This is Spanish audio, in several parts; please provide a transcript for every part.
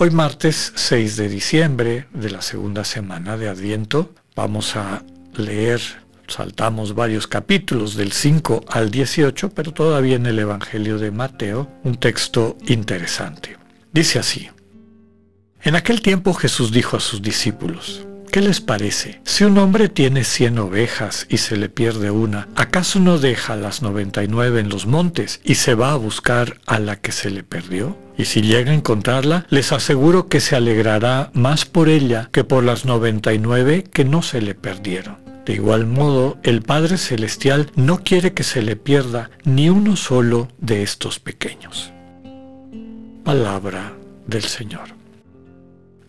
Hoy martes 6 de diciembre de la segunda semana de Adviento vamos a leer, saltamos varios capítulos del 5 al 18, pero todavía en el Evangelio de Mateo, un texto interesante. Dice así, en aquel tiempo Jesús dijo a sus discípulos, ¿Qué les parece? Si un hombre tiene 100 ovejas y se le pierde una, ¿acaso no deja las 99 en los montes y se va a buscar a la que se le perdió? Y si llega a encontrarla, les aseguro que se alegrará más por ella que por las 99 que no se le perdieron. De igual modo, el Padre Celestial no quiere que se le pierda ni uno solo de estos pequeños. Palabra del Señor.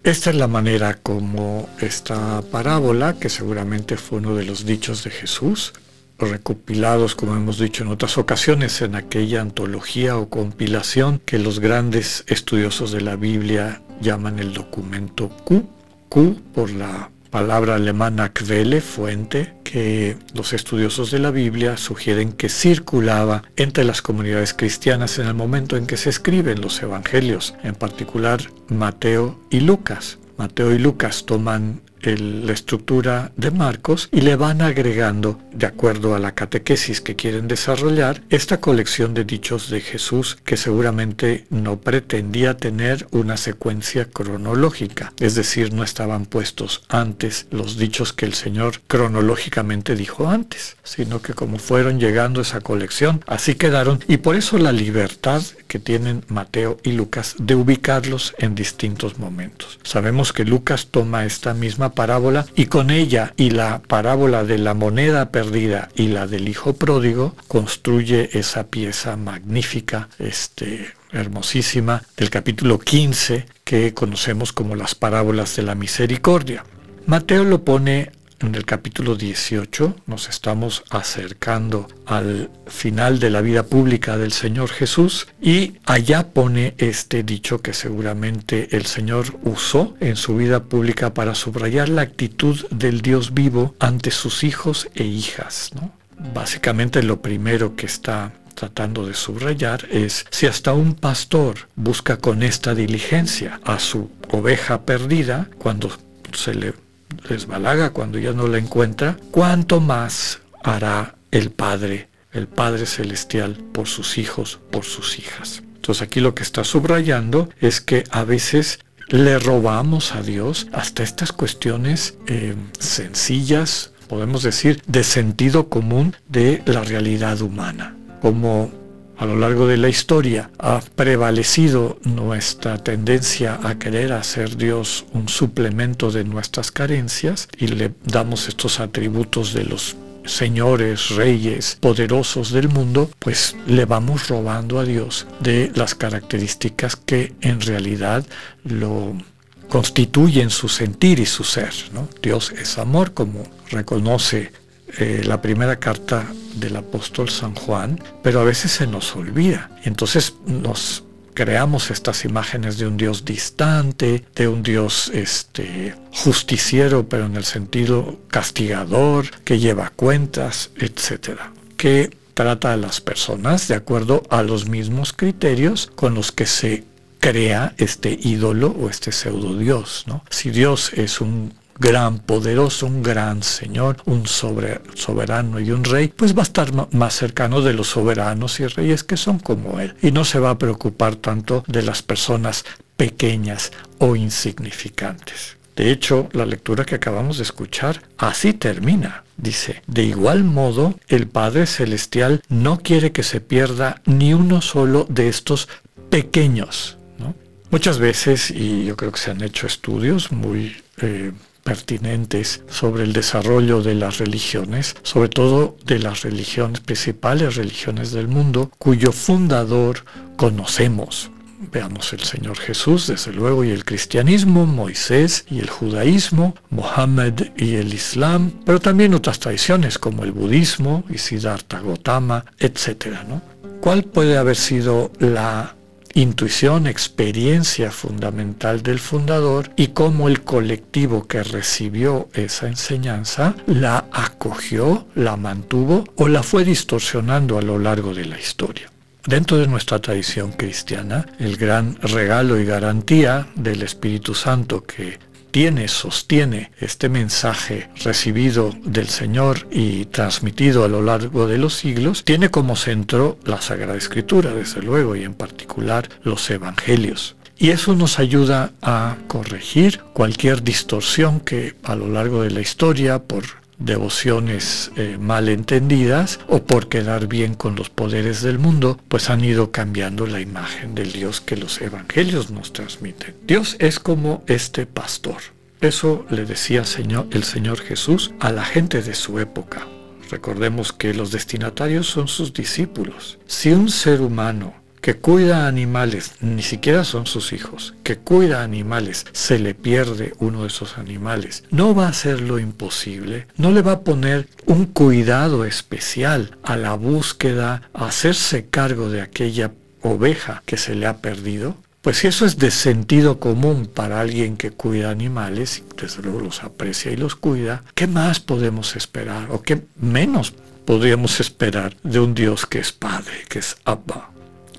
Esta es la manera como esta parábola, que seguramente fue uno de los dichos de Jesús, recopilados, como hemos dicho en otras ocasiones, en aquella antología o compilación que los grandes estudiosos de la Biblia llaman el documento Q, Q por la palabra alemana Quelle, fuente, que los estudiosos de la Biblia sugieren que circulaba entre las comunidades cristianas en el momento en que se escriben los evangelios, en particular Mateo y Lucas. Mateo y Lucas toman la estructura de Marcos y le van agregando, de acuerdo a la catequesis que quieren desarrollar, esta colección de dichos de Jesús que seguramente no pretendía tener una secuencia cronológica, es decir, no estaban puestos antes los dichos que el Señor cronológicamente dijo antes, sino que como fueron llegando esa colección, así quedaron. Y por eso la libertad que tienen Mateo y Lucas de ubicarlos en distintos momentos. Sabemos que Lucas toma esta misma parábola y con ella y la parábola de la moneda perdida y la del hijo pródigo construye esa pieza magnífica, este, hermosísima del capítulo 15 que conocemos como las parábolas de la misericordia. Mateo lo pone en el capítulo 18 nos estamos acercando al final de la vida pública del Señor Jesús y allá pone este dicho que seguramente el Señor usó en su vida pública para subrayar la actitud del Dios vivo ante sus hijos e hijas. Básicamente lo primero que está tratando de subrayar es si hasta un pastor busca con esta diligencia a su oveja perdida cuando se le desbalaga cuando ya no la encuentra, ¿cuánto más hará el Padre, el Padre Celestial, por sus hijos, por sus hijas? Entonces aquí lo que está subrayando es que a veces le robamos a Dios hasta estas cuestiones eh, sencillas, podemos decir, de sentido común de la realidad humana, como a lo largo de la historia ha prevalecido nuestra tendencia a querer hacer Dios un suplemento de nuestras carencias y le damos estos atributos de los señores, reyes, poderosos del mundo, pues le vamos robando a Dios de las características que en realidad lo constituyen su sentir y su ser. Dios es amor, como reconoce eh, la primera carta del apóstol San Juan, pero a veces se nos olvida. Entonces nos creamos estas imágenes de un Dios distante, de un Dios este, justiciero, pero en el sentido castigador, que lleva cuentas, etcétera, que trata a las personas de acuerdo a los mismos criterios con los que se crea este ídolo o este pseudo Dios. ¿no? Si Dios es un gran poderoso, un gran señor, un soberano y un rey, pues va a estar más cercano de los soberanos y reyes que son como él. Y no se va a preocupar tanto de las personas pequeñas o insignificantes. De hecho, la lectura que acabamos de escuchar así termina. Dice, de igual modo, el Padre Celestial no quiere que se pierda ni uno solo de estos pequeños. Muchas veces, y yo creo que se han hecho estudios muy eh, pertinentes sobre el desarrollo de las religiones, sobre todo de las religiones, principales religiones del mundo, cuyo fundador conocemos. Veamos el Señor Jesús, desde luego, y el cristianismo, Moisés y el judaísmo, Mohammed y el Islam, pero también otras tradiciones como el budismo y Siddhartha Gautama, etc. ¿Cuál puede haber sido la intuición, experiencia fundamental del fundador y cómo el colectivo que recibió esa enseñanza la acogió, la mantuvo o la fue distorsionando a lo largo de la historia. Dentro de nuestra tradición cristiana, el gran regalo y garantía del Espíritu Santo que tiene, sostiene este mensaje recibido del Señor y transmitido a lo largo de los siglos, tiene como centro la Sagrada Escritura, desde luego, y en particular los Evangelios. Y eso nos ayuda a corregir cualquier distorsión que a lo largo de la historia, por devociones eh, mal entendidas o por quedar bien con los poderes del mundo, pues han ido cambiando la imagen del Dios que los evangelios nos transmiten. Dios es como este pastor. Eso le decía el Señor Jesús a la gente de su época. Recordemos que los destinatarios son sus discípulos. Si un ser humano que cuida animales, ni siquiera son sus hijos, que cuida animales, se le pierde uno de esos animales, no va a hacer lo imposible, no le va a poner un cuidado especial a la búsqueda, a hacerse cargo de aquella oveja que se le ha perdido. Pues si eso es de sentido común para alguien que cuida animales, y desde luego los aprecia y los cuida, ¿qué más podemos esperar o qué menos podríamos esperar de un Dios que es Padre, que es Abba?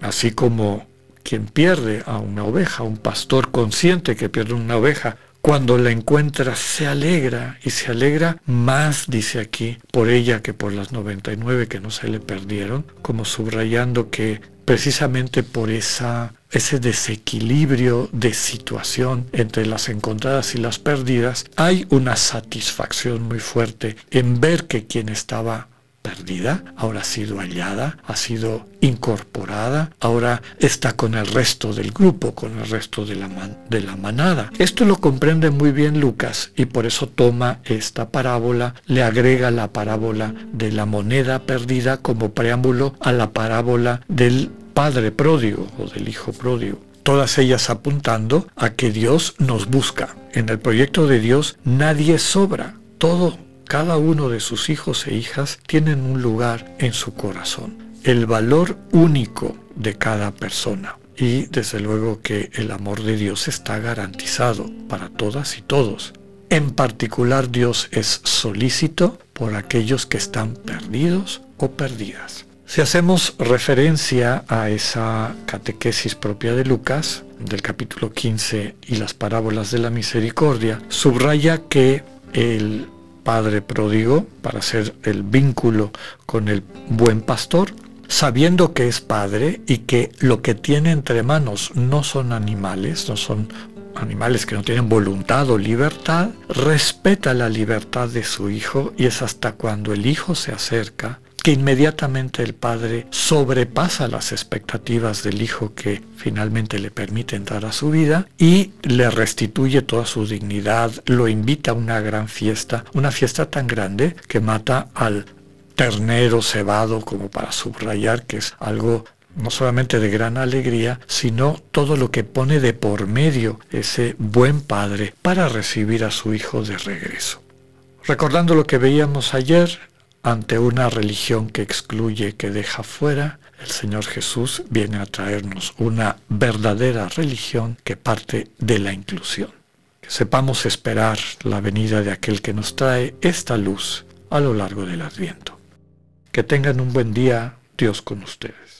Así como quien pierde a una oveja, un pastor consciente que pierde una oveja, cuando la encuentra se alegra y se alegra más, dice aquí, por ella que por las 99 que no se le perdieron, como subrayando que precisamente por esa, ese desequilibrio de situación entre las encontradas y las perdidas, hay una satisfacción muy fuerte en ver que quien estaba perdida, ahora ha sido hallada, ha sido incorporada, ahora está con el resto del grupo, con el resto de la, de la manada. Esto lo comprende muy bien Lucas y por eso toma esta parábola, le agrega la parábola de la moneda perdida como preámbulo a la parábola del padre pródigo o del hijo pródigo todas ellas apuntando a que Dios nos busca. En el proyecto de Dios nadie sobra, todo cada uno de sus hijos e hijas tienen un lugar en su corazón, el valor único de cada persona. Y desde luego que el amor de Dios está garantizado para todas y todos. En particular Dios es solícito por aquellos que están perdidos o perdidas. Si hacemos referencia a esa catequesis propia de Lucas, del capítulo 15 y las parábolas de la misericordia, subraya que el padre pródigo para hacer el vínculo con el buen pastor, sabiendo que es padre y que lo que tiene entre manos no son animales, no son animales que no tienen voluntad o libertad, respeta la libertad de su hijo y es hasta cuando el hijo se acerca que inmediatamente el padre sobrepasa las expectativas del hijo que finalmente le permite entrar a su vida y le restituye toda su dignidad, lo invita a una gran fiesta, una fiesta tan grande que mata al ternero cebado como para subrayar que es algo no solamente de gran alegría, sino todo lo que pone de por medio ese buen padre para recibir a su hijo de regreso. Recordando lo que veíamos ayer, ante una religión que excluye, que deja fuera, el Señor Jesús viene a traernos una verdadera religión que parte de la inclusión. Que sepamos esperar la venida de aquel que nos trae esta luz a lo largo del adviento. Que tengan un buen día, Dios con ustedes.